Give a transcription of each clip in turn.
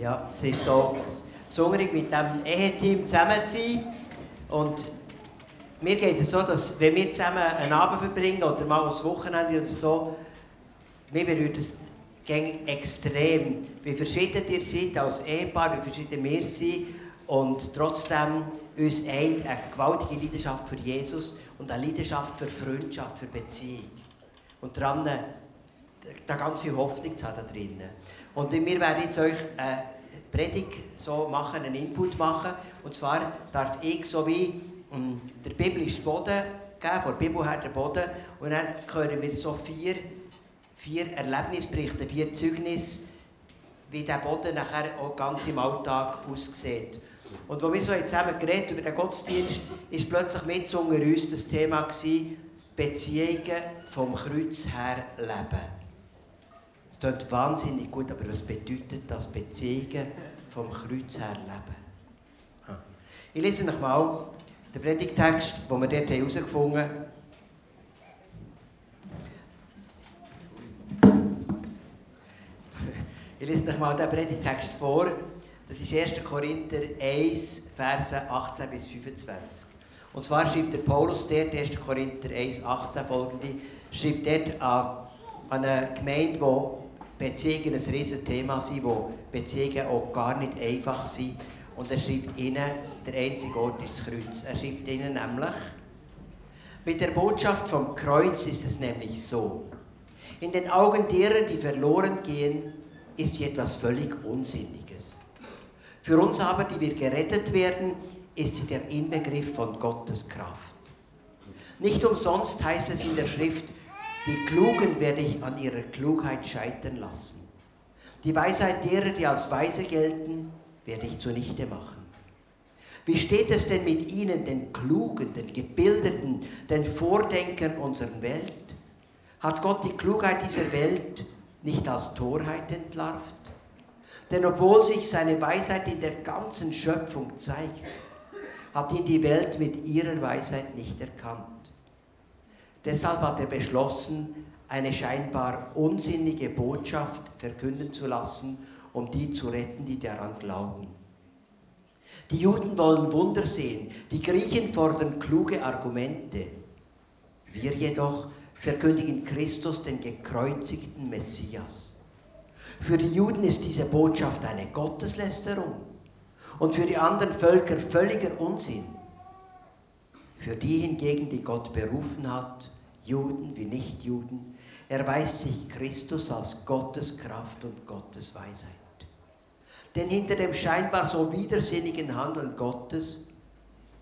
Ja, es ist so besonders mit dem Eheteam zusammen zu sein. Und mir geht es so, dass wenn wir zusammen einen Abend verbringen oder mal ein Wochenende oder so, mir berührt es extrem, wie verschieden ihr seid als Ehepaar, wie verschieden wir sind und trotzdem uns eint eine gewaltige Leidenschaft für Jesus und eine Leidenschaft für Freundschaft, für Beziehung. Und daran da ganz viel Hoffnung zu haben da drinnen. Und wir werden jetzt euch eine Predigt so machen, einen Input machen. Und zwar darf ich so wie um, der biblische Boden geben, von der Bibel her der Boden. Und dann hören wir so vier, vier Erlebnisberichte, vier Zeugnisse, wie der Boden nachher auch ganz im Alltag aussieht. Und als wir so zusammen geredet über den Gottesdienst, ist plötzlich mit unter uns das Thema gewesen, Beziehungen vom Kreuz her leben. Es klingt wahnsinnig gut, aber was bedeutet das Beziehungen vom Kreuz her leben? Ich lese noch mal den Predigtext, den wir dort herausgefunden haben. Ich lese noch mal den Predigtext vor. Das ist 1. Korinther 1, Verse 18 bis 25. Und zwar schreibt der Paulus dort, 1. Korinther 1, 18 folgende, schreibt dort an, eine Gemeinde, wo Beziehungen ein riesiges Thema sind, wo Beziehungen auch gar nicht einfach sind. Und er schreibt ihnen, der einzige Ort ist das Kreuz. Er schreibt ihnen nämlich, mit der Botschaft vom Kreuz ist es nämlich so. In den Augen derer, die verloren gehen, ist sie etwas völlig Unsinniges. Für uns aber, die wir gerettet werden, ist sie der Inbegriff von Gottes Kraft. Nicht umsonst heißt es in der Schrift, die Klugen werde ich an ihrer Klugheit scheitern lassen. Die Weisheit derer, die als weise gelten, werde ich zunichte machen. Wie steht es denn mit ihnen, den Klugen, den Gebildeten, den Vordenkern unserer Welt? Hat Gott die Klugheit dieser Welt nicht als Torheit entlarvt? Denn obwohl sich seine Weisheit in der ganzen Schöpfung zeigt, hat ihn die Welt mit ihrer Weisheit nicht erkannt. Deshalb hat er beschlossen, eine scheinbar unsinnige Botschaft verkünden zu lassen, um die zu retten, die daran glauben. Die Juden wollen Wunder sehen, die Griechen fordern kluge Argumente. Wir jedoch verkündigen Christus, den gekreuzigten Messias. Für die Juden ist diese Botschaft eine Gotteslästerung und für die anderen Völker völliger Unsinn. Für die hingegen, die Gott berufen hat, Juden wie Nichtjuden, erweist sich Christus als Gottes Kraft und Gottes Weisheit. Denn hinter dem scheinbar so widersinnigen Handeln Gottes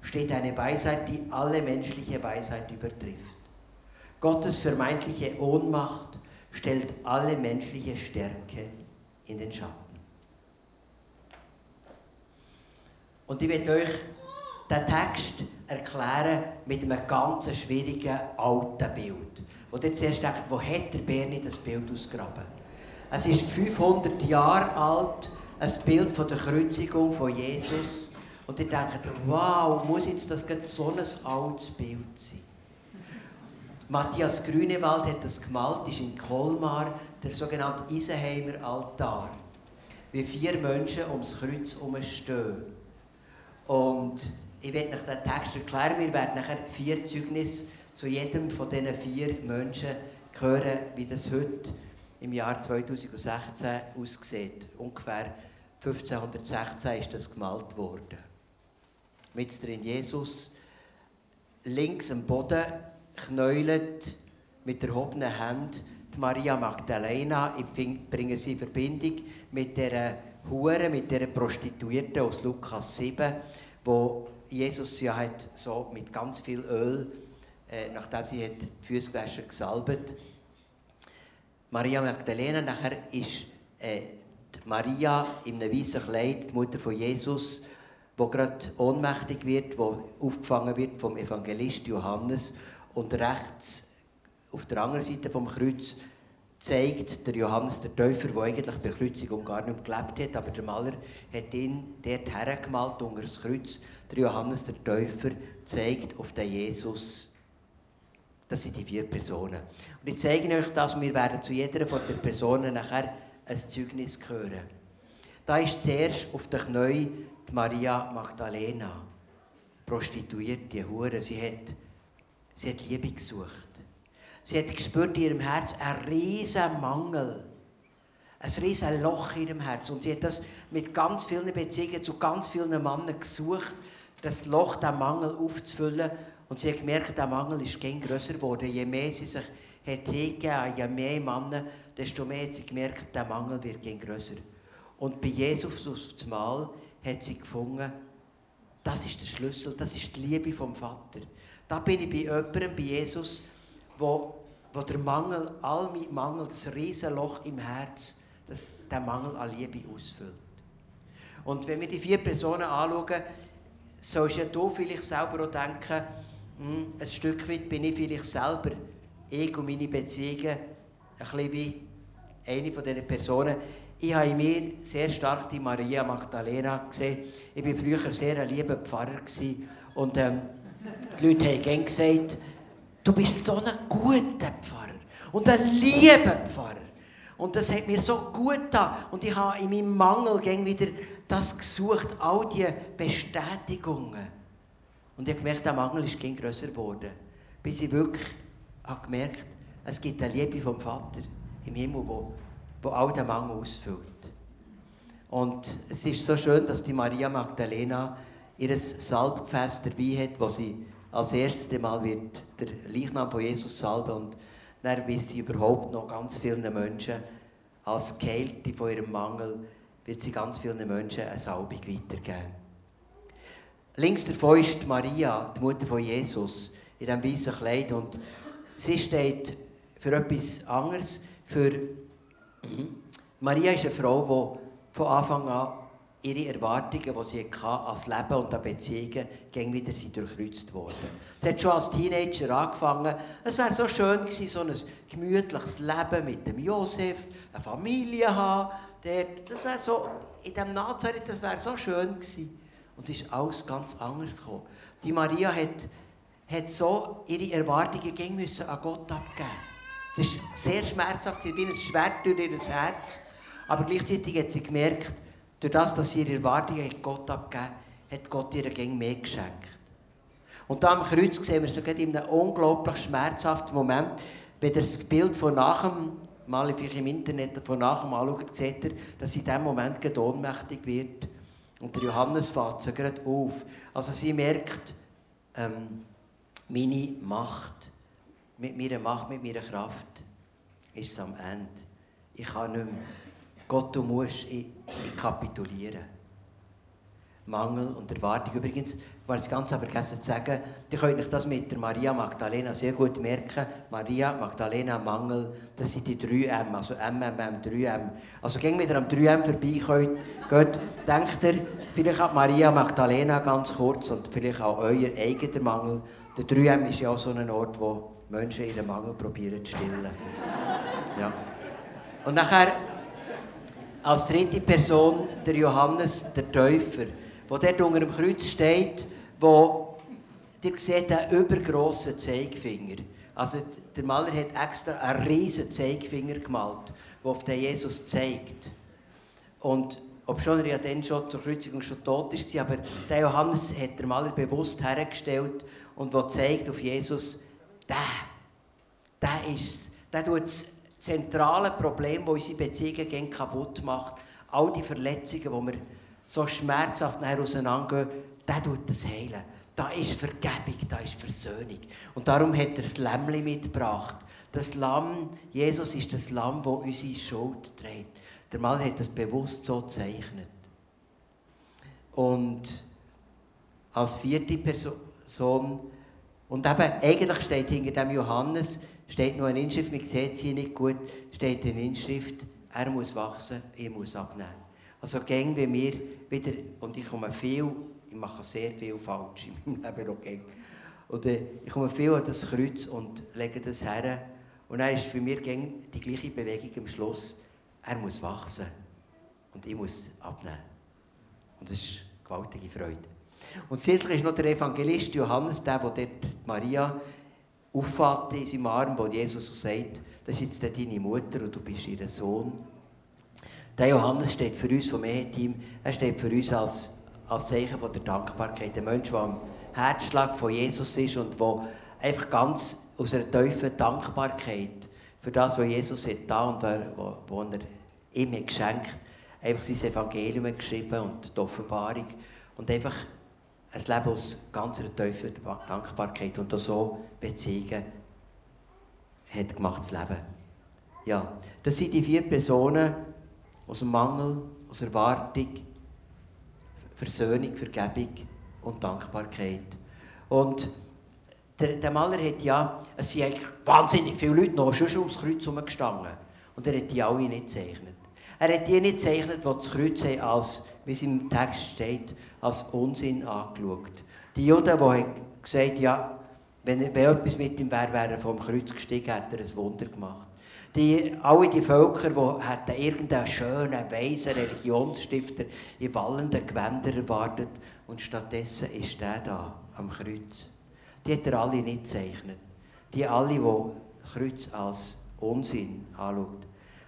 steht eine Weisheit, die alle menschliche Weisheit übertrifft. Gottes vermeintliche Ohnmacht stellt alle menschliche Stärke in den Schatten. Und ich werde euch den Text erklären mit einem ganz schwierigen alten Bild. Wo ihr zuerst denkt, wo hat der Berni das Bild ausgraben? Es ist 500 Jahre alt, ein Bild von der Kreuzigung von Jesus. Und ihr denkt, wow, muss jetzt das so ein altes Bild sein? Matthias Grünewald hat das gemalt, ist in Kolmar, der sogenannte Isenheimer Altar. Wie vier Menschen ums Kreuz herumstehen. Und ich werde euch den Text erklären. Wir werden nachher vier Zeugnisse zu jedem von diesen vier Menschen hören, wie das heute im Jahr 2016 aussieht. Ungefähr 1516 ist das gemalt worden. Mit drin Jesus links am Boden knäulet mit erhobenen Händen die Maria Magdalena. Ich bringe sie in Verbindung mit der Hure, mit der Prostituierten aus Lukas 7, wo Jesus ja hat so mit ganz viel Öl, äh, nachdem sie hat die Füße gesalbt. Maria Magdalena nachher ist äh, Maria in einem weißen Kleid, die Mutter von Jesus, wo gerade ohnmächtig wird, wo aufgefangen wird vom Evangelist Johannes und rechts auf der anderen Seite vom Kreuz zeigt der Johannes der Täufer, der eigentlich bei der Kreuzigung gar nicht gelebt hat, aber der Maler hat ihn dort hergemalt unter das Kreuz. Der Johannes der Täufer zeigt auf den Jesus. Das sind die vier Personen. Und ich zeige euch das und wir werden zu jeder von den Personen nachher ein Zeugnis hören. da ist zuerst auf den Knien die Maria Magdalena, prostituierte Hure. Sie hat, sie hat Liebe gesucht. Sie hat gespürt in ihrem Herz einen riesen Mangel. Ein riesen Loch in ihrem Herz. Und sie hat das mit ganz vielen Beziehungen zu ganz vielen Männern gesucht, das Loch, den Mangel aufzufüllen. Und sie hat gemerkt, der Mangel ist gern grösser geworden. Je mehr sie sich hat hingegeben, je mehr Männer, desto mehr hat sie gemerkt, der Mangel wird gern grösser. Und bei Jesus aufs Mal hat sie gefunden, das ist der Schlüssel, das ist die Liebe vom Vater. Da bin ich bei jemandem, bei Jesus, wo, wo der Mangel, all mein Mangel, das Riesenloch im Herz, das der Mangel an Liebe ausfüllt. Und wenn wir die vier Personen anschauen, sollst ja du vielleicht selber auch denken, hm, ein Stück weit bin ich vielleicht selber, ich und meine Beziehungen, ein bisschen wie eine von diesen Personen. Ich habe in mir sehr stark die Maria Magdalena gesehen. Ich war früher sehr ein lieber Pfarrer. Gewesen. Und ähm, die Leute haben gerne gesagt, du bist so ein guter Pfarrer und ein lieber Pfarrer. Und das hat mir so gut getan. Und ich habe in meinem Mangel wieder das gesucht, all diese Bestätigungen. Und ich habe gemerkt, der Mangel ist größer geworden. Bis ich wirklich habe gemerkt es gibt eine Liebe vom Vater im Himmel, wo, wo all den Mangel ausfüllt. Und es ist so schön, dass die Maria Magdalena ihr Salbgefäß dabei hat, wo sie als erstes Mal wird der Leichnam von Jesus salben und dann wird sie überhaupt noch ganz vielen Menschen als Geheilte von ihrem Mangel wird sie ganz vielen Menschen eine Salbung weitergeben. Links davon ist Maria, die Mutter von Jesus, in diesem weißen Kleid und sie steht für etwas anderes. Für. Maria ist eine Frau, die von Anfang an ihre Erwartungen, die sie hatte, als Leben und an Beziehungen, gegen wieder sie durchkreuzt worden. Sie hat schon als Teenager angefangen. Es wäre so schön gewesen, so ein gemütliches Leben mit dem Josef, eine Familie haben. Das wäre so, in dem Nazareth, das wäre so schön gewesen. Und es ist alles ganz anders gekommen. Die Maria hat, hat so ihre Erwartungen gegen müssen an Gott abgeben. Das ist sehr schmerzhaft, wie ein Schwert durch ihr Herz. Aber gleichzeitig hat sie gemerkt, durch das, dass sie ihre Erwartungen Gott abgeben, hat Gott ihr gegen mehr geschenkt. Und da am Kreuz sehen wir sogar in einem unglaublich schmerzhaften Moment, wenn das Bild von nachher, mal im Internet von nachher anschaut, seht ihr, dass sie in diesem Moment ohnmächtig wird. Und der Johannes fährt sie gerade auf. Also sie merkt, ähm, meine Macht, mit meiner Macht, mit meiner Kraft, ist es am Ende. Ich kann nicht mehr. Gott, du musst, ich, ich kapituliere. Mangel und Erwartung. Übrigens, ich war es ganz vergessen zu sagen, ihr könnt euch das mit der Maria Magdalena sehr gut merken. Maria Magdalena Mangel, das sind die 3M, also MMM, 3M. Also, gehen wieder am 3M vorbei, geht, denkt ihr vielleicht an Maria Magdalena ganz kurz und vielleicht auch euer eigener Mangel. Der 3M ist ja auch so ein Ort, wo Menschen ihren Mangel probieren zu stillen. Ja. Und nachher als dritte Person der Johannes, der Täufer, der dort unter dem Kreuz steht, wo ihr seht einen übergrossen Zeigefinger. Also der Maler hat extra einen riesen Zeigefinger gemalt, der auf den Jesus zeigt. Und ob schon er ja dann schon zur Kreuzigung schon tot ist, aber der Johannes hat der Maler bewusst hergestellt und wo zeigt auf Jesus, der, der ist der tut zentrale Problem, das unsere Beziehungen kaputt macht, all die Verletzungen, die wir so schmerzhaft auseinandergehen, der tut das heilen. Da ist Vergebung, da ist Versöhnung. Und darum hat er das Lämmli mitgebracht. Das Lamm, Jesus ist das Lamm, das unsere Schuld trägt. Der Mann hat das bewusst so gezeichnet. Und als vierte Person, und eben, eigentlich steht hinter dem Johannes, steht noch eine Inschrift, man sieht sie nicht gut, steht eine Inschrift, er muss wachsen, ich muss abnehmen. Also wie mir wieder, und ich komme viel, mache sehr viel falsch in meinem Leben gäng. Und äh, ich komme viel an das Kreuz und lege das her. Und dann ist für mich die gleiche Bewegung am Schluss. Er muss wachsen und ich muss abnehmen. Und das ist eine gewaltige Freude. Und schließlich ist noch der Evangelist Johannes, der, der dort Maria auffällt in seinem Arm, wo Jesus so sagt, das ist jetzt deine Mutter und du bist ihr Sohn. Der Johannes steht für uns vom Eheteam, er steht für uns als, als Zeichen von der Dankbarkeit. Der Mensch, der am Herzschlag von Jesus ist und der einfach ganz aus einer tiefen Dankbarkeit für das, was Jesus hat da und was er ihm hat geschenkt einfach sein Evangelium geschrieben und die Offenbarung und einfach ein Leben aus ganz tiefer Dankbarkeit und auch so Beziehungen hat gemacht, das Leben. Ja, das sind die vier Personen aus dem Mangel, aus Erwartung, Versöhnung, Vergebung und Dankbarkeit. Und der, der Maler hat ja, es sind eigentlich wahnsinnig viele Leute noch schon ums Kreuz herumgestanden. Und er hat die alle nicht gezeichnet. Er hat die nicht gezeichnet, die das Kreuz haben, als, wie es im Text steht, als Unsinn angeschaut. Die Juden, die gesagt haben, ja, wenn, wenn etwas mit ihm wäre, wäre er vom Kreuz gestiegen, hätte er ein Wunder gemacht. Die, alle die Völker, die irgendeinen schönen, weisen Religionsstifter in wallenden Gewändern erwartet und stattdessen ist der da am Kreuz. Die hat er alle nicht gezeichnet. Die alle, die Kreuz als Unsinn anschauen.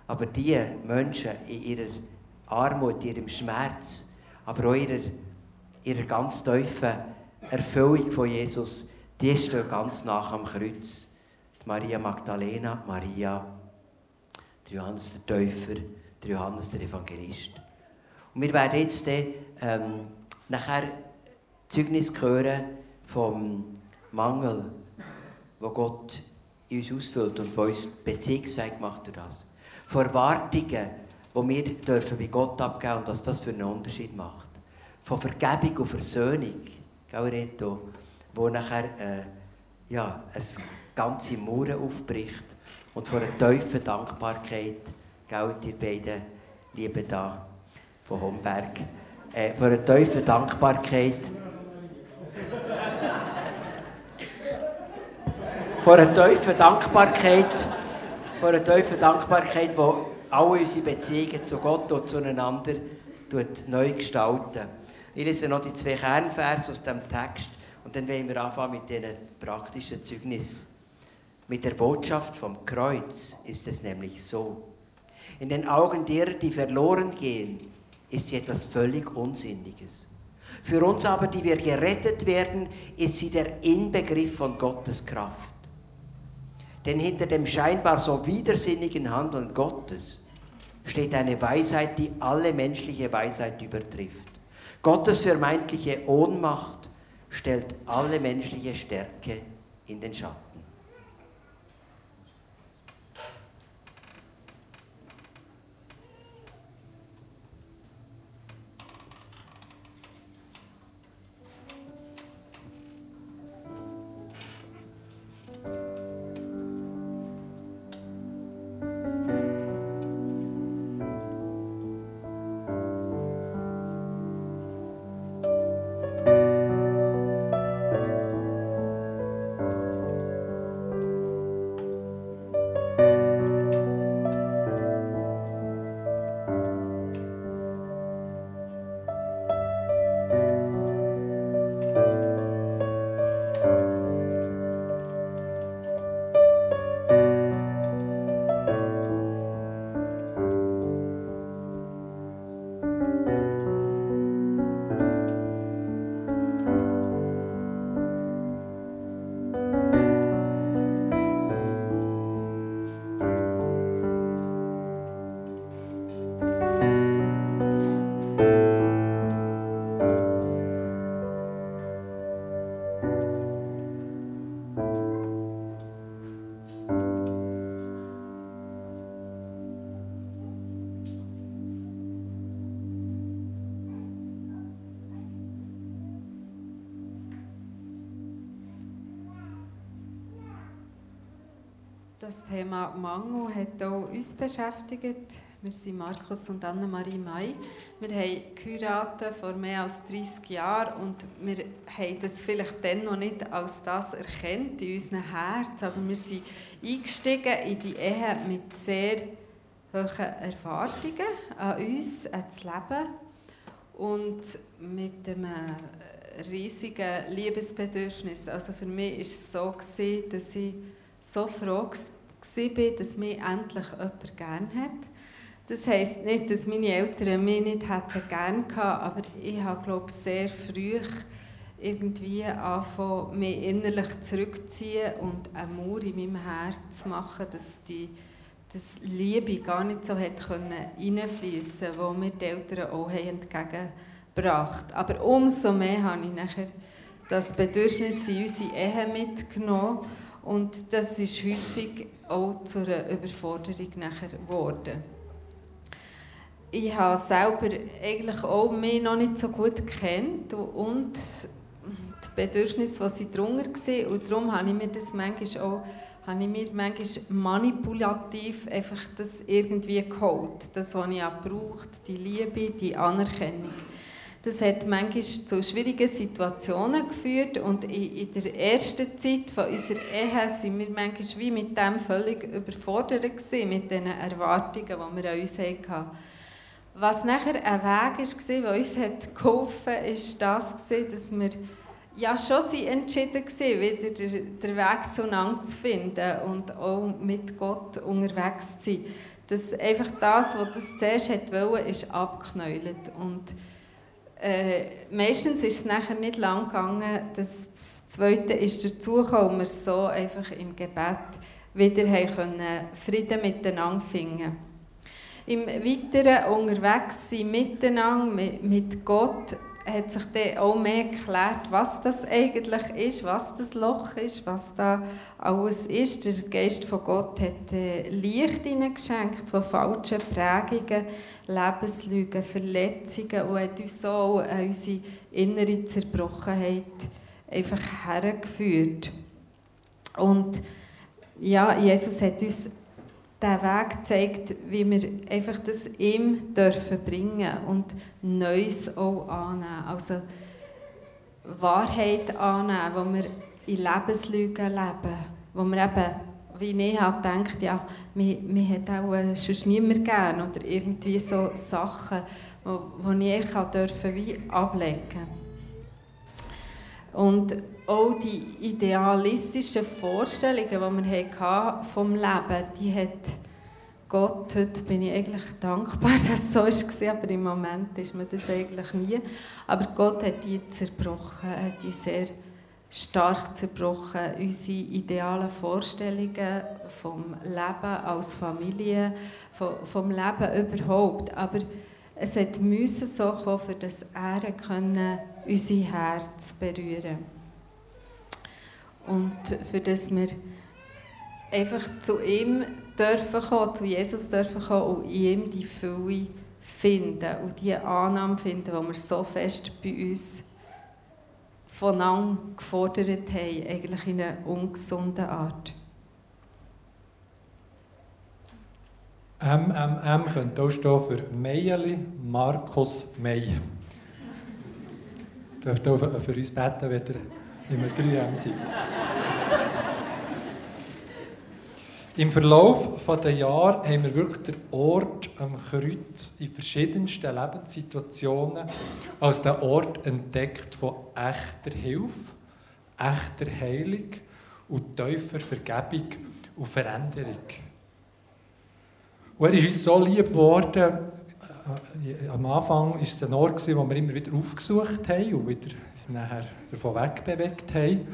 Aber die Menschen in ihrer Armut, in ihrem Schmerz, aber auch in ihrer, ihrer ganz tiefen Erfüllung von Jesus, die stehen ganz nach am Kreuz. Die Maria Magdalena, Maria, der Johannes der Täufer, der Johannes der Evangelist. Und wir werden jetzt dann, ähm, nachher Zeugnis hören vom Mangel, wo Gott in uns ausfüllt und wo uns beziehungsfähig macht durch das. Von Erwartungen, die wir dürfen bei Gott abgeben und was das für einen Unterschied macht. Von Vergebung und Versöhnung, gell, wo nachher äh, ja, eine ganze Mauer aufbricht und von einer tiefen Dankbarkeit, gell, die beiden Lieben da von Homberg, äh, von einer tiefen Dankbarkeit von einer tiefen Dankbarkeit, von einer tiefen Dankbarkeit, die alle unsere Beziehungen zu Gott und zueinander neu gestalten. Ich lese noch die zwei Kernverse aus dem Text und dann wollen wir anfangen mit diesen praktischen Zeugnissen. Mit der Botschaft vom Kreuz ist es nämlich so. In den Augen derer, die verloren gehen, ist sie etwas völlig Unsinniges. Für uns aber, die wir gerettet werden, ist sie der Inbegriff von Gottes Kraft. Denn hinter dem scheinbar so widersinnigen Handeln Gottes steht eine Weisheit, die alle menschliche Weisheit übertrifft. Gottes vermeintliche Ohnmacht stellt alle menschliche Stärke in den Schatten. Das Thema Mangel hat auch uns beschäftigt. Wir sind Markus und Annemarie May. Wir haben geheiratet vor mehr als 30 Jahren und wir haben das vielleicht dann noch nicht als das erkannt in unserem Herz, aber wir sind eingestiegen in die Ehe mit sehr hohen Erwartungen an uns, an das Leben und mit einem riesigen Liebesbedürfnis. Also für mich war es so, dass ich so froh war, dass mich endlich jemand gerne hat, Das heisst nicht, dass meine Eltern mich nicht hätten gern gehabt, aber ich habe, glaube sehr früh irgendwie anfangen, mich innerlich zurückzuziehen und eine Mauer in meinem Herz zu machen, dass die dass Liebe gar nicht so hat reinfließen konnte, wo mir die Eltern auch entgegengebracht haben. Aber umso mehr habe ich nachher das Bedürfnis in unsere Ehe mitgenommen und das ist häufig auch zu einer Überforderung nachher geworden. Ich habe selber eigentlich auch mich noch nicht so gut gekannt und die Bedürfnisse, die sie drunter waren. Und darum habe ich mir das manchmal auch habe ich mir manchmal manipulativ einfach das irgendwie geholt. Das, was ich auch braucht, die Liebe, die Anerkennung. Das hat manchmal zu schwierigen Situationen geführt und in, der ersten Zeit von unserer Ehe sind wir manchmal wie mit dem völlig überfordert gewesen, mit den Erwartungen, die wir an uns hatten. Was nachher ein Weg war, der uns geholfen hat, ist das, dass wir ja schon entschieden gewesen, wieder den Weg zueinander zu finden und auch mit Gott unterwegs zu sein. Dass einfach das, was das zuerst wollte, ist abgeknäult. Und äh, meistens ist es nachher nicht lang gegangen, das Zweite ist dazugekommen und wir so einfach im Gebet wieder können Frieden miteinander finden. Im Weiteren unterwegs sein miteinander, mit, mit Gott, hat sich dann auch mehr geklärt, was das eigentlich ist, was das Loch ist, was da alles ist. Der Geist von Gott hat äh, Licht hineingeschenkt von falschen Prägungen, Lebenslügen, Verletzungen und hat uns so an unsere innere Zerbrochenheit einfach hergeführt. Und ja, Jesus hat uns der Weg zeigt, wie wir einfach das ihm dürfen bringen und Neues auch annehmen. Also Wahrheit annehmen, wo wir in Lebenslügen leben, wo wir eben, wie ich halt denkt, ja, mir, mir hat auch äh, sonst niemand gern oder irgendwie so Sachen, wo, wo ich dürfen wie ablegen und auch die idealistischen Vorstellungen, die wir vom Leben die hat Gott, heute bin ich eigentlich dankbar, dass es so war, aber im Moment ist mir das eigentlich nie. Aber Gott hat die zerbrochen, hat die sehr stark zerbrochen, unsere idealen Vorstellungen vom Leben als Familie, vom, Leben überhaupt. Aber es hat so kommen, für das er können unser Herz berühren. Und für das wir einfach zu ihm dürfen kommen, zu Jesus dürfen kommen und in ihm die Fülle finden und die Annahme finden, die wir so fest bei uns voneinander gefordert haben, eigentlich in einer ungesunden Art. MMM könnte auch stehen für Meierli Markus May. Dürft auch für uns beten, wenn ihr immer 3M seid. Im Verlauf der Jahre haben wir wirklich den Ort am Kreuz in verschiedensten Lebenssituationen als den Ort entdeckt von echter Hilfe, echter Heilung und tiefer Vergebung und Veränderung. Und er ist uns so lieb geworden, äh, am Anfang war es ein Ort, wo wir immer wieder aufgesucht haben und wieder nachher davon wegbewegt haben.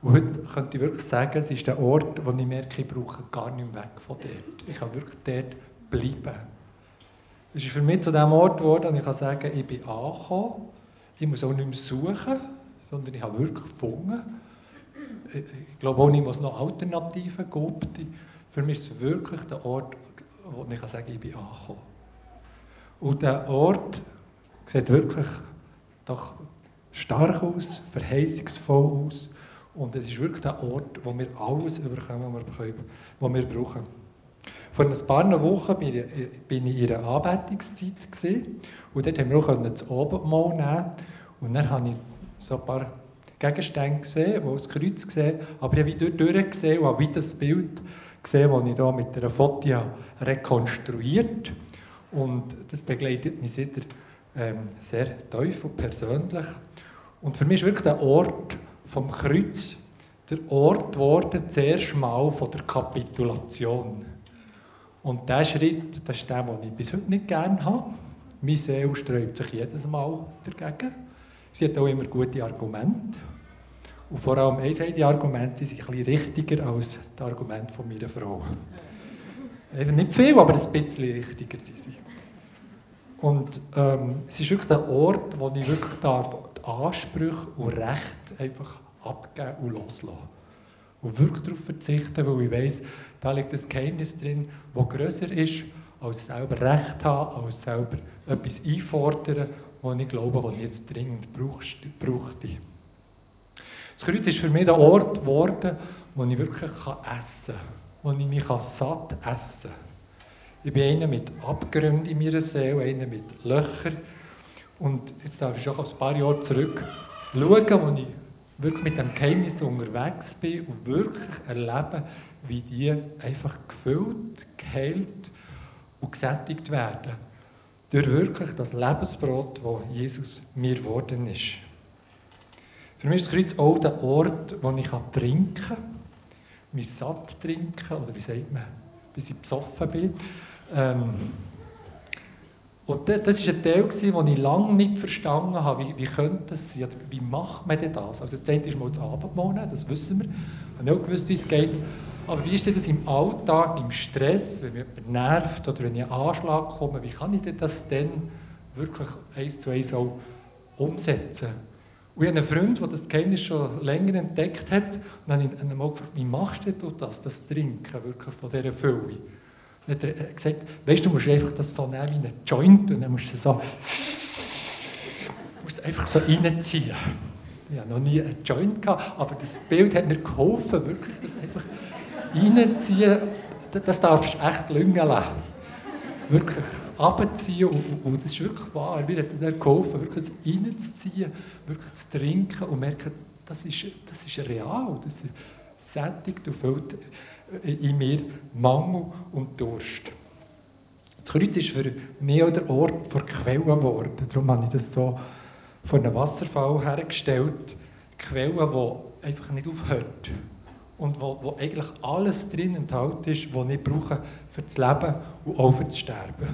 Und heute könnte ich wirklich sagen, es ist der Ort, wo ich merke, ich brauche gar nicht mehr weg von dort. Ich kann wirklich dort bleiben. Es ist für mich zu dem Ort geworden, wo ich kann sagen ich bin angekommen. Ich muss auch nicht mehr suchen, sondern ich habe wirklich gefunden. Ich glaube auch nicht, dass es noch Alternativen gibt. Für mich ist es wirklich der Ort, wo ich kann sagen ich bin angekommen. Und der Ort sieht wirklich doch stark aus, verheißungsvoll aus. Und es ist wirklich der Ort, wo wir alles überkommen, was wir brauchen. Vor ein paar Wochen war ich in ihrer Anbetungszeit. Und dort haben wir auch das Abendmahl nehmen Und dann habe ich so ein paar Gegenstände gesehen, die das Kreuz gesehen aber ich habe wieder durchgesehen und habe wieder das Bild gesehen, das ich hier mit einer Foto rekonstruiert habe. Und das begleitet mich sehr, ähm, sehr tief und persönlich. Und für mich ist wirklich der Ort, vom Kreuz der Ort geworden, zuerst mal von der Kapitulation. Und dieser Schritt, das ist der, den ich bis heute nicht gerne habe. Meine Seele sträubt sich jedes Mal dagegen. Sie hat auch immer gute Argumente. Und vor allem eins Argumente sind ein bisschen richtiger als die Argumente meiner Frau. Eben nicht viel, aber ein bisschen richtiger sind sie. Und ähm, es ist wirklich der Ort, wo ich wirklich darf, die Ansprüche und Rechte einfach abgeben und loslassen. Und wirklich darauf verzichten, weil ich weiss, da liegt ein Geheimnis drin, das grösser ist, als selber Recht haben, als selber etwas einfordern, was ich glaube, was ich jetzt dringend brauchte. Das Kreuz ist für mich der Ort geworden, wo ich wirklich essen kann, wo ich mich satt essen kann. Ich bin einer mit Abgründen in meiner Seele, einer mit Löchern. Und jetzt darf ich schon ein paar Jahre zurück schauen, wo ich wirklich mit dem Geheimnis unterwegs bin und wirklich erlebe, wie die einfach gefüllt, geheilt und gesättigt werden. Durch wirklich das Lebensbrot, das Jesus mir geworden ist. Für mich ist das Kreuz auch der Ort, wo ich trinken kann, mich satt trinken, oder wie sagt man, bis ich besoffen bin. Ähm, und das war ein Teil, den ich lange nicht verstanden habe. Wie, wie könnte das sein? Wie macht man denn das? Also, das eine ist mal das Abendmahl, das wissen wir. Ich habe auch gewusst, wie es geht. Aber wie ist denn das im Alltag, im Stress, wenn mich jemand nervt oder wenn ich einen Anschlag komme? Wie kann ich denn das dann wirklich eins zu eins auch umsetzen? Und ich habe einen Freund, der das Geheimnis schon länger entdeckt hat. Und dann habe ich ihn mal gefragt, wie machst du das, das Trinken wirklich von dieser Fülle? Dann hat er gesagt, weißt du, du musst einfach das so nehmen wie einen Joint und dann musst du so musst einfach so reinziehen. Ich hatte noch nie einen Joint, gehabt, aber das Bild hat mir geholfen, wirklich das einfach reinziehen. Das darfst du echt lüngen lassen. Wirklich abziehen und, und, das ist wirklich wahr. Mir hat das geholfen, wirklich das reinzuziehen, wirklich zu trinken und merken, das ist, das ist real, das sättigt und füllt in mir Mangel und Durst. Das Kreuz ist für mich auch der Ort der Quelle geworden. Darum habe ich das so vor einem Wasserfall hergestellt. Quelle, die einfach nicht aufhört. Und wo, wo eigentlich alles drin enthalten ist, was ich brauche für das Leben und auch für das Sterben.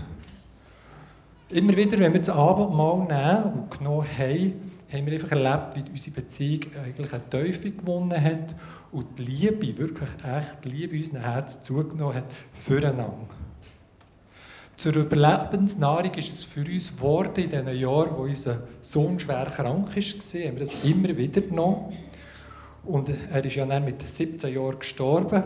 Immer wieder, wenn wir das Abendmahl nehmen und genommen haben, haben wir einfach erlebt, wie unsere Beziehung eigentlich eine Teufel gewonnen hat und die Liebe, wirklich echt Liebe in unserem Herzen zugenommen hat füreinander. Zur Überlebensnahrung ist es für uns geworden in den Jahren, wo unser Sohn schwer krank war, haben wir das immer wieder genommen. Und er ist ja dann mit 17 Jahren gestorben.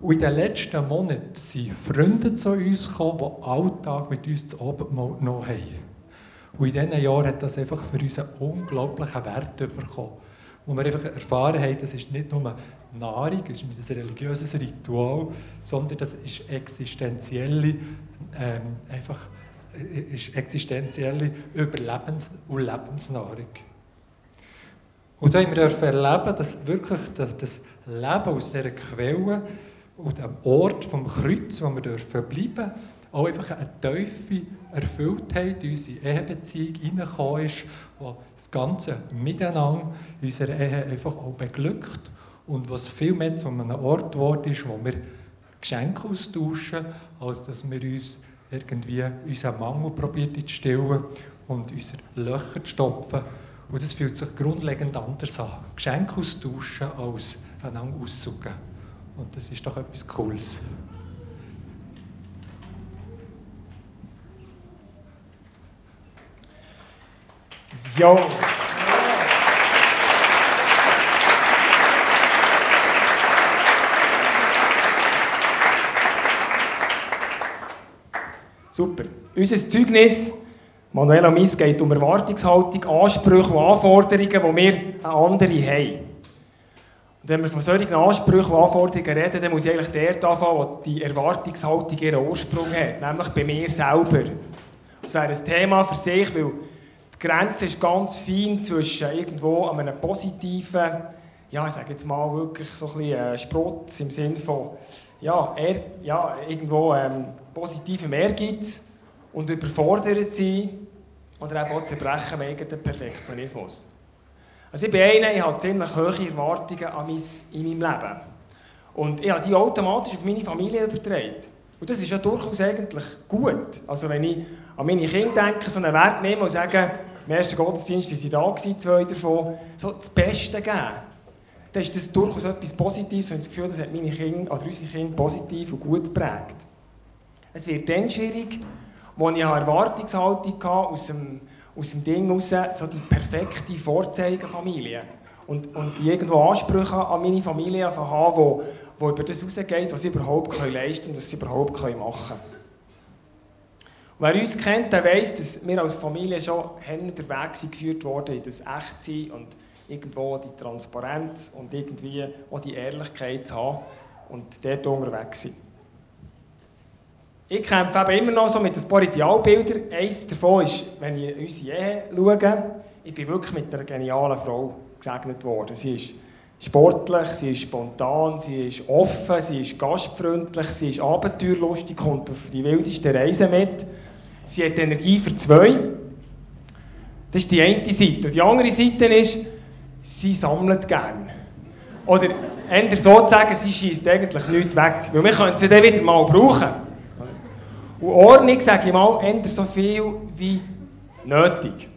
Und in den letzten Monaten sind Freunde zu uns gekommen, die Alltag mit uns zu Abendmahl genommen haben. Und in diesen Jahren hat das einfach für uns einen unglaublichen Wert bekommen wo wir einfach erfahren haben, das ist nicht nur Nahrung, das ist nicht ein religiöses Ritual, sondern das ist existenzielle, ähm, einfach, äh, ist existenzielle Überlebens- und Lebensnahrung. Und so haben wir erleben, dass wirklich das, das Leben aus dieser Quelle und dem Ort vom Kreuz, wo wir dürfen bleiben auch einfach eine tiefe Erfülltheit in unsere Ehebeziehung hineingekommen ist, wo das ganze Miteinander unserer Ehe einfach auch beglückt und was viel mehr zu einem Ort geworden ist, wo wir Geschenke austauschen, als dass wir uns irgendwie unseren Mangel probiert zu stillen und unsere Löcher zu stopfen. Und das fühlt sich grundlegend anders an. Geschenke austauschen, als einander auszugen. Und das ist doch etwas Cooles. Jo. Super. Unser Zeugnis, Manuel und geht um Erwartungshaltung, Ansprüche und Anforderungen, die wir an andere haben. Und wenn wir von solchen Ansprüchen und Anforderungen reden, dann muss ich eigentlich dort anfangen, wo die Erwartungshaltung ihren Ursprung hat, nämlich bei mir selber. Das wäre ein Thema für sich, weil die Grenze ist ganz fein zwischen irgendwo einem positiven, ja, ich sage jetzt mal wirklich so ein bisschen äh, Sprotz im Sinne von, ja, er, ja irgendwo ähm, positivem Ehrgeiz und überfordert sein oder eben auch zerbrechen wegen dem Perfektionismus. Also ich bin einer, ich habe ziemlich hohe Erwartungen an mein, in meinem Leben. Und ich habe die automatisch auf meine Familie übertragen. Und das ist ja durchaus eigentlich gut. Also wenn ich an meine Kinder denke, so einen Wert nehmen und sagen, im ersten Gottesdienst waren sie da, zwei davon, so das Beste geben, dann ist das durchaus etwas Positives ich habe das Gefühl, das hat meine Kinder, oder unsere Kinder positiv und gut geprägt. Es wird dann schwierig, wo ich eine Erwartungshaltung hatte, aus dem, aus dem Ding heraus, so die perfekte Vorzeigenfamilie. Und, und irgendwo Ansprüche an meine Familie haben, wo über das hinausgeht, was sie überhaupt leisten können und was sie überhaupt machen können. Wer uns kennt, der weiss, dass wir als Familie schon der Weg geführt wurden in das Echtsein und irgendwo die Transparenz und irgendwie auch die Ehrlichkeit haben und dort unterwegs sind. Ich kämpfe eben immer noch so mit ein paar Idealbildern. Eines davon ist, wenn ich unsere Ehe schaue, ich bin wirklich mit einer genialen Frau gesegnet worden. Sie ist sportlich, sie ist spontan, sie ist offen, sie ist gastfreundlich, sie ist abenteuerlustig, kommt auf die wildesten Reisen mit. Sie hat Energie für zwei. Das ist die eine Seite. Und die andere Seite ist, sie sammelt gerne. Oder eher so zu sagen, sie schießt eigentlich nichts weg. Weil wir können sie dann wieder mal brauchen. Und Ordnung, sage ich mal, ändert so viel wie nötig.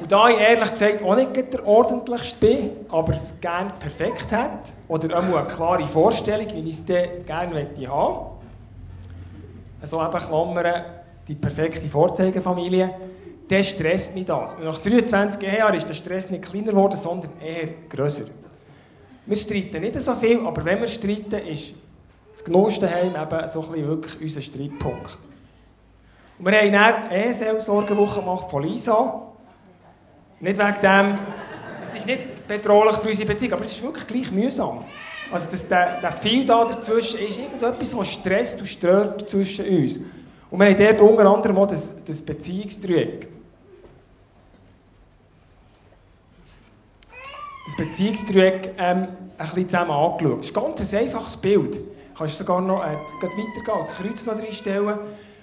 Und da ich ehrlich gesagt auch nicht der ordentlichste bin, aber es gerne perfekt hat, oder auch eine klare Vorstellung, wie ich es gerne möchte haben so eben Klammern, die perfekte Vorzeigefamilie, dann stresst mich das. Und nach 23 Jahren ist der Stress nicht kleiner geworden, sondern eher grösser. Wir streiten nicht so viel, aber wenn wir streiten, ist das Genuss daheim eben so ein wirklich unser Streitpunkt. Und wir haben dann eine Seelsorgewoche gemacht von Lisa. Nicht wegen dem, es ist nicht bedrohlich für unsere Beziehung, aber es ist wirklich gleich mühsam. Also dass der, der Pfeil da dazwischen ist irgendetwas, was stresst und stört zwischen uns. Und wir haben dort unter anderem auch das, das Beziehungsdreieck. Das Beziehungsdreieck ähm, ein bisschen zusammen angeschaut. Das ist ein ganz einfaches Bild. Kannst du sogar noch äh, weitergehen, das Kreuz noch reinstellen.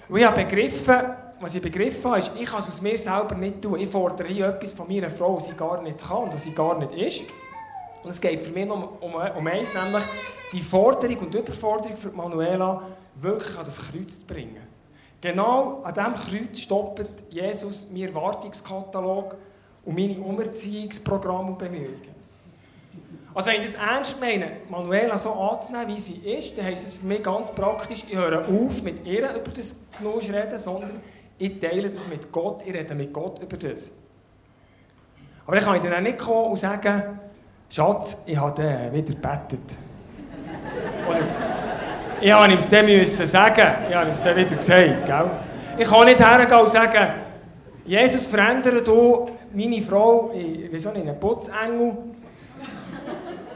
Und ich habe begriffen, was ich begriffen habe, ist, ich kann es aus mir selber nicht tun. Ich fordere hier etwas von meiner Frau, was sie gar nicht kann und was sie gar nicht ist. Und es geht für mich um, um, um eins, nämlich die Forderung und Überforderung für Manuela wirklich an das Kreuz zu bringen. Genau an diesem Kreuz stoppt Jesus meinen Wartungskatalog und meine Umerziehungsprogramme und Bemühungen. Also wenn ich das ernst meine, Manuela so anzunehmen, wie sie ist, dann heisst es für mich ganz praktisch, ich höre auf, mit ihr über das Genuss zu reden, sondern ich teile das mit Gott, ich rede mit Gott über das. Aber dann kann ich dann auch nicht kommen und sagen, Schatz, ich habe wieder gebetet. Ich habe ihm dann müssen sagen, ich habe ihm dann wieder gesagt. Gell? Ich kann nicht hergehen und sagen, Jesus, verändere du meine Frau in, wie so einen Putzengel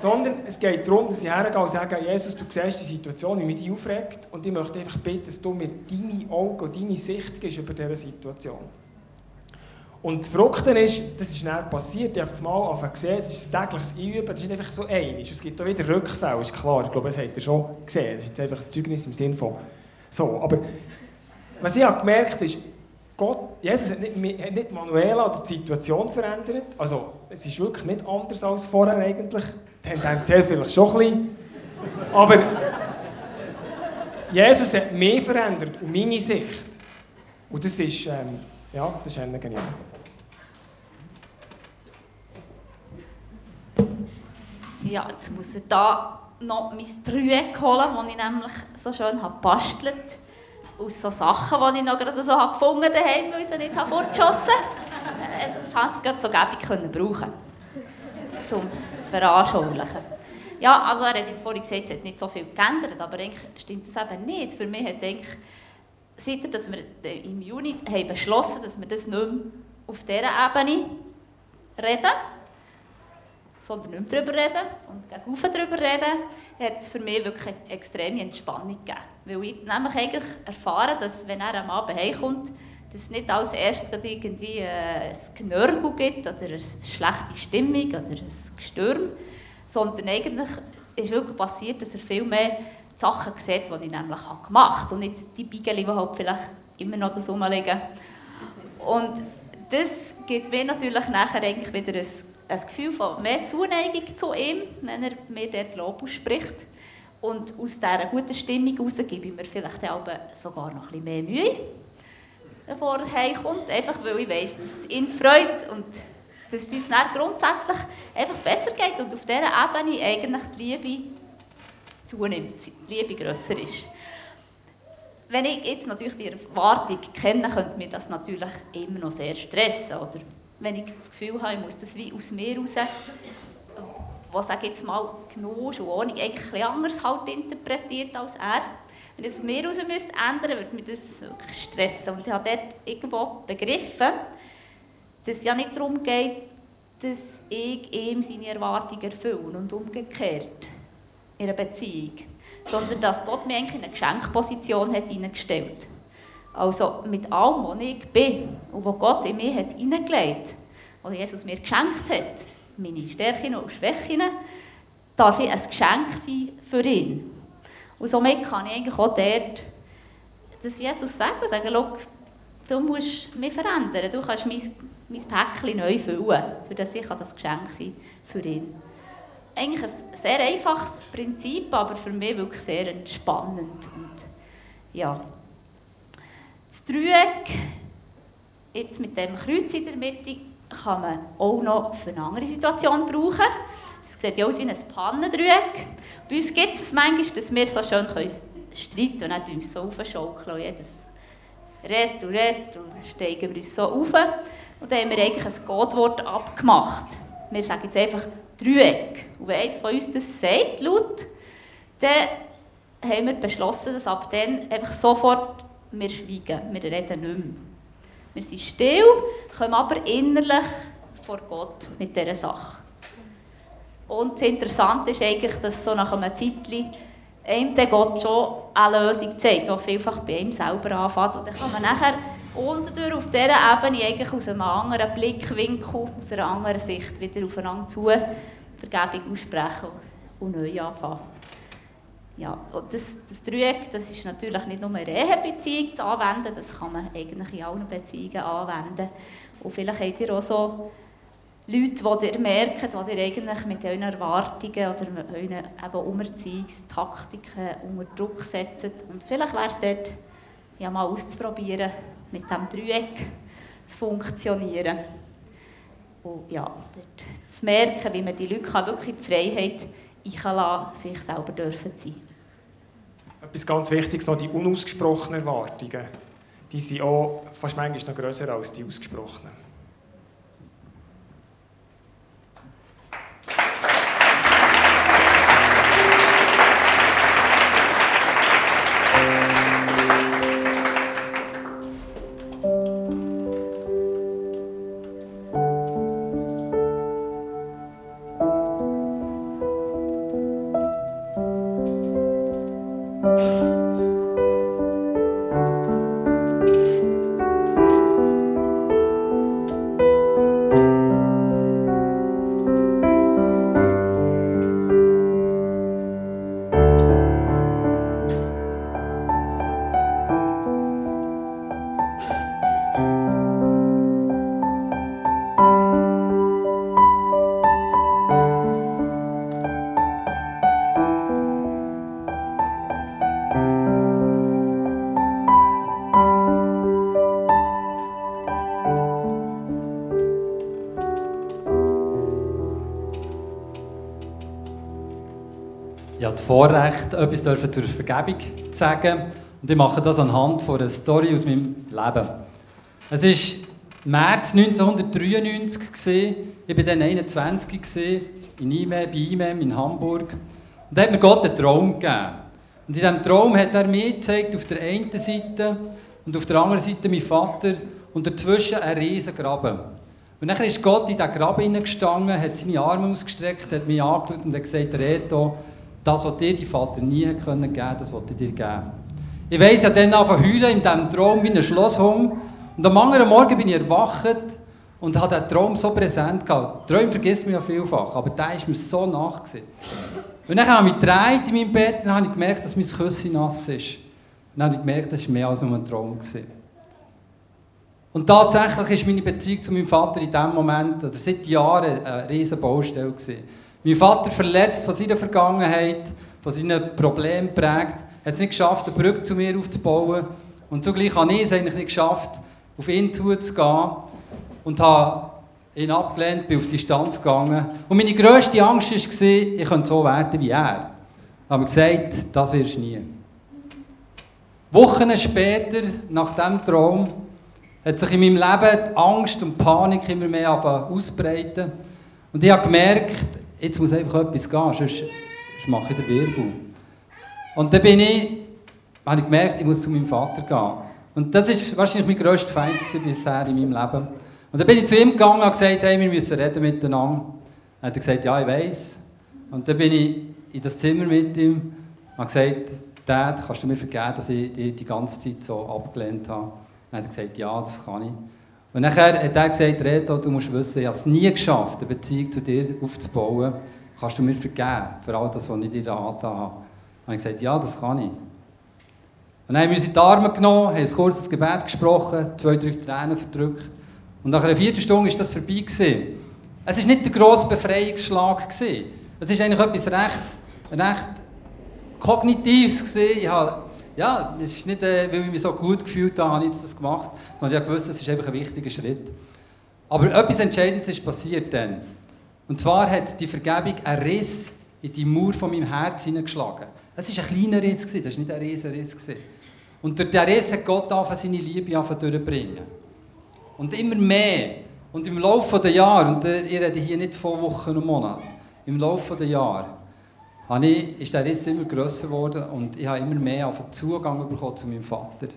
sondern es geht darum, dass ich hergehe und sage, Jesus, du siehst die Situation, wie mich die aufregt und ich möchte einfach bitten, dass du mir deine Augen und deine Sicht gibst über diese Situation. Und das Verrückte ist, das ist schnell passiert, ich habe es mal gesehen, das ist ein tägliches Einüben, das ist nicht einfach so einig. Es gibt auch wieder Rückfälle, ist klar, ich glaube, das habt ihr schon gesehen, das ist jetzt einfach das Zeugnis im Sinn von so. Aber was ich habe gemerkt ist, Gott, Jesus hat nicht, hat nicht Manuela oder die Situation verändert, also es ist wirklich nicht anders als vorher eigentlich, tendenziell vielleicht schon ein bisschen. Aber Jesus hat mich verändert und meine Sicht. Und das ist, ähm, ja, das ist genial. Ja, jetzt muss ich da noch mein Dreieck holen, das ich nämlich so schön habe gebastelt Aus so Sachen, die ich noch gerade so habe gefunden habe, weil ich sie nicht fortgeschossen habe. Das konnte ich so gäbig brauchen. Zum veranschaulichen. Ja, also er hat jetzt vorhin gesagt, es hat nicht so viel geändert, aber eigentlich stimmt das eben nicht. Für mich hat eigentlich, seit dass wir im Juni haben beschlossen dass wir das nicht mehr auf dieser Ebene reden, sondern nicht mehr darüber reden, sondern gegenüber darüber reden, hat es für mich wirklich eine extreme Entspannung gegeben. Weil ich nämlich eigentlich erfahren, dass wenn er am Abend heimkommt, dass es nicht als erstes irgendwie äh, ein Knörgel gibt oder eine schlechte Stimmung oder ein Gestürm, sondern eigentlich ist wirklich passiert, dass er viel mehr Sachen sieht, die ich nämlich gemacht habe und nicht die Beigeli, die halt vielleicht immer noch da rumliegen. Und das gibt mir natürlich nachher eigentlich wieder ein, ein Gefühl von mehr Zuneigung zu ihm, wenn er mir dort Lob ausspricht. Und aus dieser guten Stimmung heraus gebe ich mir vielleicht sogar noch bisschen mehr Mühe, bevor er heimkommt. Einfach weil ich weiss, dass es ihn freut und dass es uns dann grundsätzlich einfach besser geht und auf dieser Ebene eigentlich die Liebe zunimmt, die Liebe grösser ist. Wenn ich jetzt natürlich die Erwartung kenne, könnte mich das natürlich immer noch sehr stressen. Oder wenn ich das Gefühl habe, ich muss das wie aus mir raus, was sage jetzt mal, genug und ohne eigentlich ein anders halt interpretiert als er. Wenn ich es aus mir raus müsste ändern, würde mich das wirklich stressen. Und ich habe dort irgendwo begriffen, dass es ja nicht darum geht, dass ich ihm seine Erwartungen erfülle und umgekehrt in einer Beziehung, sondern dass Gott mich eigentlich in eine Geschenkposition hat hineingestellt Also mit allem, was ich bin und was Gott in mich hat hineingelegt was Jesus mir geschenkt hat, meine Stärken und Schwächen, darf ich ein Geschenk sein für ihn. Und somit kann ich eigentlich auch dort das Jesus sagen, sagen, du musst mich verändern, du kannst mein mein Päckchen neu füllen, für das ich das Geschenk sein für ihn. Eigentlich ein sehr einfaches Prinzip, aber für mich wirklich sehr entspannend. Und ja. Das Dreieck, jetzt mit dem Kreuz in der Mitte, kann man auch noch für eine andere Situation brauchen. Es sieht ja aus wie ein Pannendreieck. Bei uns gibt es manchmal, dass wir so schön streiten können und dann uns so und jedes redet und redet und steigen wir uns so auf. Und dann haben wir eigentlich ein Codewort abgemacht. Wir sagen jetzt einfach Dreieck. Und wenn eines von uns das sagt, laut, dann haben wir beschlossen, dass ab dann einfach sofort wir schweigen. Wir reden nicht mehr. Wir sind still, kommen aber innerlich vor Gott mit dieser Sache. Und das Interessante ist eigentlich, dass so nach einem Zeitchen einem Gott schon eine Lösung zeigt, die vielfach bei ihm selber anfängt. Und dann kann man nachher unten auf dieser Ebene eigentlich aus einem anderen Blickwinkel, aus einer anderen Sicht wieder aufeinander zu Vergebung aussprechen und neu anfangen. Ja, das, das Dreieck, das ist natürlich nicht nur in Ehebeziehung zu anwenden, das kann man eigentlich in allen Beziehungen anwenden. Und vielleicht habt ihr auch so Leute, die ihr merkt, die ihr eigentlich mit euren Erwartungen oder euren Umerziehungstaktiken unter Druck setzt. Und vielleicht wäre es dort ja, mal auszuprobieren, mit diesem Dreieck zu funktionieren. Und ja, zu merken, wie man die Leute wirklich die Freiheit einlassen sich selber dürfen sein. Etwas ganz Wichtiges noch, die unausgesprochenen Erwartungen. Die sind auch fast manchmal noch grösser als die ausgesprochenen. Vorrecht, etwas durch Vergebung zu sagen. Und ich mache das anhand von einer Story aus meinem Leben. Es war März 1993. Ich war dann 21 in IME, bei IMEM in Hamburg. Und da hat mir Gott einen Traum gegeben. Und in diesem Traum hat er mir gezeigt, auf der einen Seite und auf der anderen Seite mein Vater und dazwischen ein riesen Graben. Und dann ist Gott in diesen Graben hineingestanden, hat seine Arme ausgestreckt, hat mich angeschaut und hat gesagt, Reto, das, was dir dein Vater nie geben konnte, das wollte dir geben. Ich weiss, ja dann angefangen heulen in diesem Traum wie ein Schlosshund. Und am anderen Morgen bin ich erwacht und habe diesen Traum so präsent gehabt. Träume vergisst man ja vielfach, aber der ist mir so nach. Und dann habe ich mich gedreht in meinem Bett und habe ich gemerkt, dass mein Küsschen nass ist. Dann habe ich gemerkt, das war mehr als nur ein Traum. Und tatsächlich war meine Beziehung zu meinem Vater in diesem Moment, oder seit Jahren, eine riesige Baustelle. Gewesen. Mein Vater verletzt von seiner Vergangenheit, von seinen Problemen prägt, hat es nicht geschafft, eine Brücke zu mir aufzubauen. Und zugleich habe ich es eigentlich nicht geschafft, auf ihn zuzugehen und habe ihn abgelehnt, bin auf Distanz gegangen. Und meine grösste Angst war, ich könnte so werden wie er. Ich habe gesagt, das wirst du nie. Wochen später, nach diesem Traum, hat sich in meinem Leben die Angst und die Panik immer mehr ausbreiten. Und ich habe gemerkt, jetzt muss einfach etwas gehen, sonst, sonst mache ich den Wirbel. Und dann bin ich, habe ich gemerkt, ich muss zu meinem Vater gehen. Und das war wahrscheinlich mein grösster Feind bisher in meinem Leben. Und dann bin ich zu ihm gegangen und gesagt, hey, wir müssen reden miteinander. Dann hat er gesagt, ja, ich weiß. Und dann bin ich in das Zimmer mit ihm und gesagt, Dad, kannst du mir vergeben, dass ich dich die ganze Zeit so abgelehnt habe? Dann hat er gesagt, ja, das kann ich. Und nachher hat er gesagt, Reto, du musst wissen, ich habe es nie geschafft, eine Beziehung zu dir aufzubauen. Kannst du mir vergeben für all das, was ich dir angetan habe? Habe ich gesagt, ja, das kann ich. Und dann haben wir uns in die Arme genommen, haben ein kurzes Gebet gesprochen, zwei, drei Tränen verdrückt. Und nach einer vierten Stunde war das vorbei. Gewesen. Es war nicht der grosse Befreiungsschlag. Gewesen. Es ist eigentlich etwas recht, recht Kognitives. Gewesen. Ich habe, ja, es ist nicht, äh, weil ich mich so gut gefühlt habe, habe ich das gemacht. Sondern ich wusste, es ist einfach ein wichtiger Schritt. Aber etwas Entscheidendes ist passiert dann. Und zwar hat die Vergebung einen Riss in die Mauer von meinem Herz hineingeschlagen. Es war ein kleiner Riss, das war nicht ein riesiger Riss. Und durch diesen Riss hat Gott seine Liebe durchbringen. Und immer mehr. Und im Laufe der Jahre, und äh, ich rede hier nicht von Wochen und Monaten, im Laufe der Jahre ich, ist der Riss immer grösser geworden und ich habe immer mehr Zugang bekommen zu meinem Vater.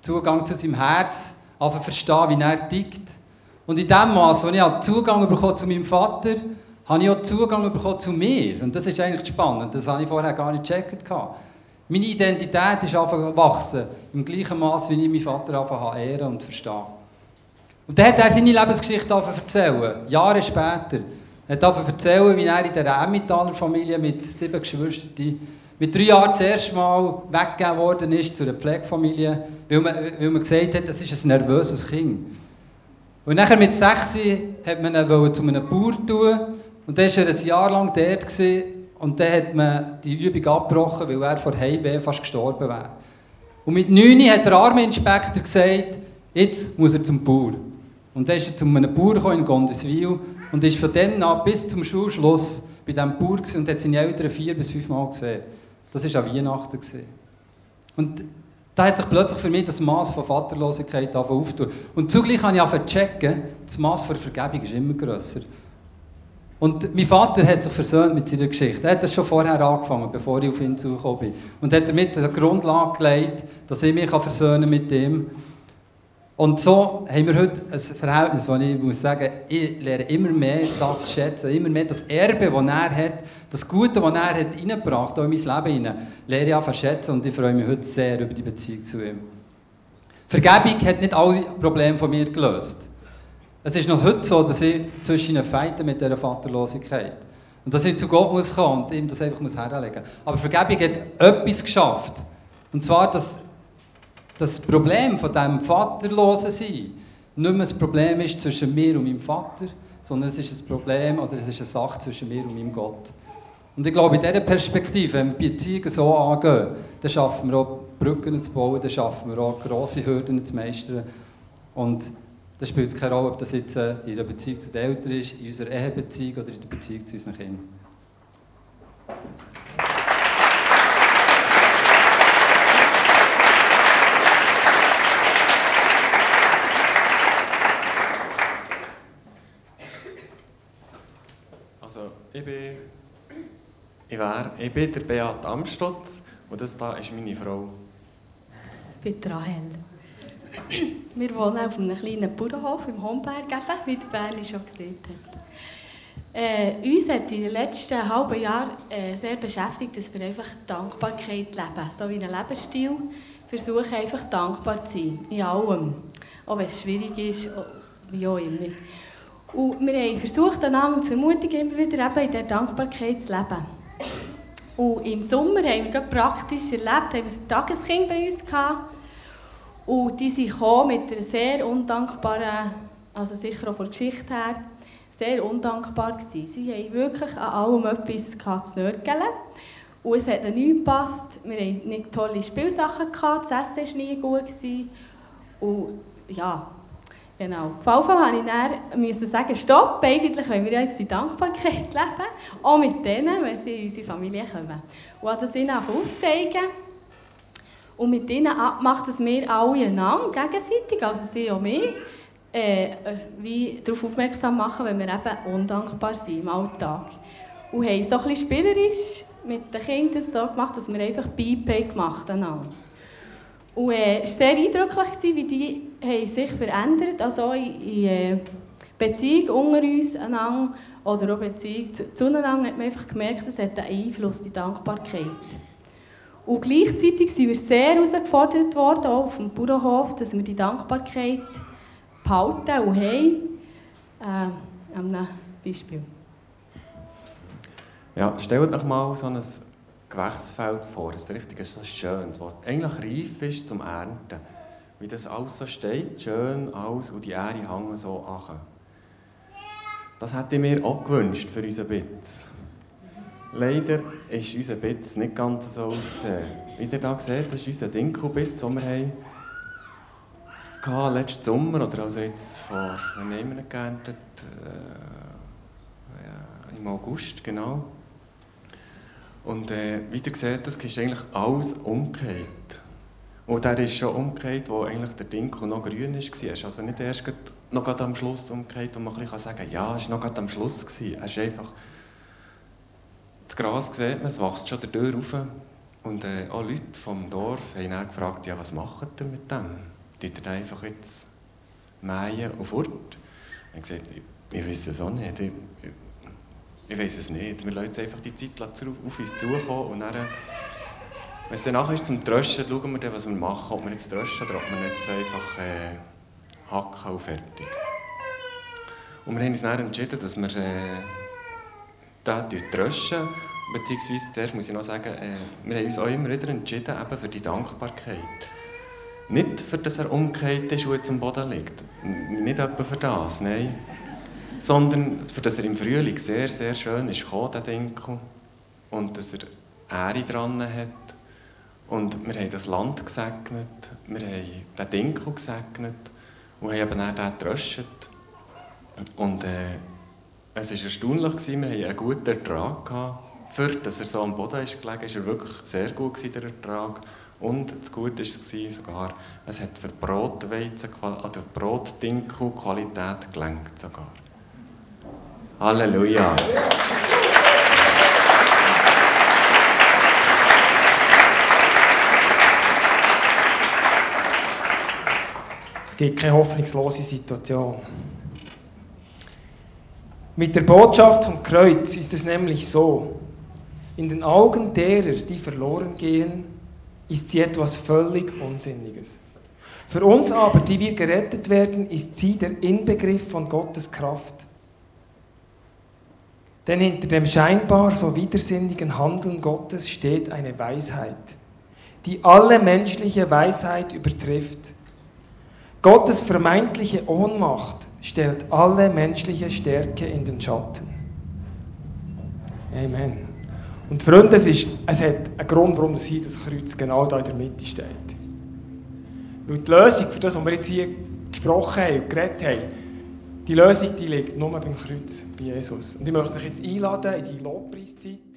Zugang zu seinem Herz, auf verstehen, wie er tickt. Und in dem Maß, als ich Zugang bekommen zu meinem Vater, habe ich auch Zugang bekommen zu mir. Und das ist eigentlich spannend. Das habe ich vorher gar nicht gecheckt. Meine Identität ist gewachsen, im gleichen Maß, wie ich meinen Vater einfach ehren und verstehen. Und dann hat er seine Lebensgeschichte erzählen. Jahre später. Er hat erzählen, wie er in der Emmentaler Familie mit sieben Geschwistern mit drei Jahren das erste Mal weggegeben worden ist zu einer Pflegefamilie, weil man, weil man gesagt hat, das ist ein nervöses Kind. Und nachher mit sechs hat man ihn zu einem Bauer tun und dann war er ein Jahr lang dort gewesen, und dann hat man die Übung abgebrochen, weil er vor Heimweh fast gestorben wäre. Und mit neun hat der Armeeinspektor gesagt, jetzt muss er zum Bauer. Und dann ist er zu einem Bauer in Gondeswil und ist von dann an bis zum Schulschluss bei diesem Bauer und hat seine Eltern vier bis fünf Mal gesehen. Das war an Weihnachten. Und da hat sich plötzlich für mich das Maß von Vaterlosigkeit aufgetan. Und zugleich habe ich angefangen zu checken, das Maß der Vergebung ist immer grösser. Und mein Vater hat sich versöhnt mit seiner Geschichte. Er hat das schon vorher angefangen, bevor ich auf ihn zugekommen bin. Und hat damit eine Grundlage gelegt, dass ich mich versöhnen mit ihm und so haben wir heute ein Verhältnis, wo ich muss sagen, ich lerne immer mehr das schätzen, immer mehr das Erbe, das er hat, das Gute, das er hat reingebracht hat, in mein Leben hinein, lerne ich einfach schätzen und ich freue mich heute sehr über die Beziehung zu ihm. Vergebung hat nicht alle Probleme von mir gelöst. Es ist noch heute so, dass ich zwischen ihnen feite mit dieser Vaterlosigkeit. Und dass ich zu Gott muss kommen und ihm das einfach muss herlegen muss. Aber Vergebung hat etwas geschafft. Und zwar, dass das Problem von diesem Vaterlosen sein nicht mehr ein Problem ist zwischen mir und meinem Vater, sondern es ist ein Problem oder es ist eine Sache zwischen mir und meinem Gott. Und ich glaube, in dieser Perspektive, wenn wir Beziehungen so angehen, dann schaffen wir auch Brücken zu bauen, dann schaffen wir auch grosse Hürden zu meistern. Und das spielt keine Rolle, ob das jetzt äh, in der Beziehung zu den Eltern ist, in unserer Ehebeziehung oder in der Beziehung zu unseren Kindern. Ich bin, ich, wär, ich bin der Beat Amstutz und das hier ist meine Frau. Ich bin Rahel. Wir wohnen auf einem kleinen Bauernhof im Homberg, wie der Berli schon gesehen hat. Äh, uns hat in den letzten halben Jahren äh, sehr beschäftigt, dass wir einfach Dankbarkeit leben. So wie ein Lebensstil versuchen, einfach dankbar zu sein. In allem. Auch wenn es schwierig ist, wie auch immer. Und wir haben versucht, einander zu ermutigen, immer wieder eben in dieser Dankbarkeit zu leben. Und im Sommer haben wir praktisch erlebt, haben wir ein Tageskind bei uns gehabt. Und die sind mit einer sehr undankbaren, also sicher auch von der Geschichte her, sehr undankbar gewesen. Sie haben wirklich an allem etwas zu nörgeln. Und es hat nicht gepasst. Wir hatten nicht tolle Spielsachen, gehabt, das Essen war nie gut. Gewesen. Und ja, genau. Fall musste ich dann sagen, stopp, eigentlich wollen wir jetzt in Dankbarkeit leben, auch mit denen, wenn sie in unsere Familie kommen. Und habe das ihnen aufzeigen und mit ihnen abgemacht, dass wir alle einander gegenseitig, also sie und mich, äh, wie darauf aufmerksam machen, wenn wir eben undankbar sind im Alltag. Und haben so ein spielerisch mit den Kindern so gemacht, dass wir einfach Beipay gemacht haben. Und äh, es war sehr eindrücklich, wie die haben sich verändert. Also in, in äh, Beziehung unter uns einander, oder auch Beziehung zueinander hat man einfach gemerkt, es hat einen Einfluss, die Dankbarkeit. Und gleichzeitig sind wir sehr herausgefordert worden, auch auf dem Bauernhof, dass wir die Dankbarkeit behalten und haben. Äh, einem Beispiel. Ja, stellt euch mal so ein Gewächsfeld vor, ein richtig so schönes, das eigentlich reif ist zum Ernten. Wie das alles so steht, schön alles und die Ähre hängen so an. Das hätte ich mir auch gewünscht für unseren Bitz. Leider ist unser Bitz nicht ganz so ausgesehen. Wie ihr hier seht, das ist unser Dinkelbitz, den wir haben. Letzten Sommer, oder also jetzt vor, wann haben wir geerntet? Äh, Im August, genau. Und äh, wie ihr seht, das ist eigentlich alles umgekehrt. Und der ist schon umgekehrt, wo eigentlich der Dinkel noch grün war. Also nicht erst noch gerade am Schluss umgekehrt, wo man sagen kann, ja, es war noch gerade am Schluss. Gewesen. Er ist einfach... Das Gras sieht man, es wächst schon der Tür rauf. Und äh, auch Leute vom Dorf haben dann gefragt, ja, was macht ihr mit dem? Tut ihr einfach jetzt mähen und fort? Ich habe gesagt, ich, ich weiß es auch nicht. Ich, ich, ich weiß es nicht. Wir lassen einfach die Zeit auf uns zukommen und dann, wenn es dann nachher ist zum Tröschen, schauen wir dann, was wir machen. Ob wir jetzt tröschen oder ob wir jetzt einfach äh, hacken und fertig. Und wir haben uns dann entschieden, dass wir äh, da tröschen. Beziehungsweise, zuerst muss ich noch sagen, äh, wir haben uns auch immer wieder entschieden eben für die Dankbarkeit. Nicht für das er umgekehrt ist und jetzt am Boden liegt. Nicht etwa für das, nein sondern für das er im Frühling sehr, sehr schön ist gekommen, der Dinkel, und dass er Ehre dran hat. Und wir haben das Land gesegnet, wir haben den Dinkel gesegnet und haben eben auch den getröscht. Und äh, es war erstaunlich, gewesen, wir hatten einen guten Ertrag. Gehabt. Für dass er so am Boden ist gelegen ist er wirklich sehr gut, gewesen, der Ertrag. Und das Gute war sogar, es hat für Brotweizen, also Brotdinkel Qualität gelenkt sogar. Halleluja. Es gibt keine hoffnungslose Situation. Mit der Botschaft vom Kreuz ist es nämlich so, in den Augen derer, die verloren gehen, ist sie etwas völlig Unsinniges. Für uns aber, die wir gerettet werden, ist sie der Inbegriff von Gottes Kraft. Denn hinter dem scheinbar so widersinnigen Handeln Gottes steht eine Weisheit, die alle menschliche Weisheit übertrifft. Gottes vermeintliche Ohnmacht stellt alle menschliche Stärke in den Schatten. Amen. Und Freunde, es, ist, es hat einen Grund, warum das hier das Kreuz genau da in der Mitte steht. Weil die Lösung für das, was wir jetzt hier gesprochen haben und geredet haben, die Lösung die liegt nur beim Kreuz, bei Jesus. Und ich möchte euch jetzt einladen in die Lobpreiszeit.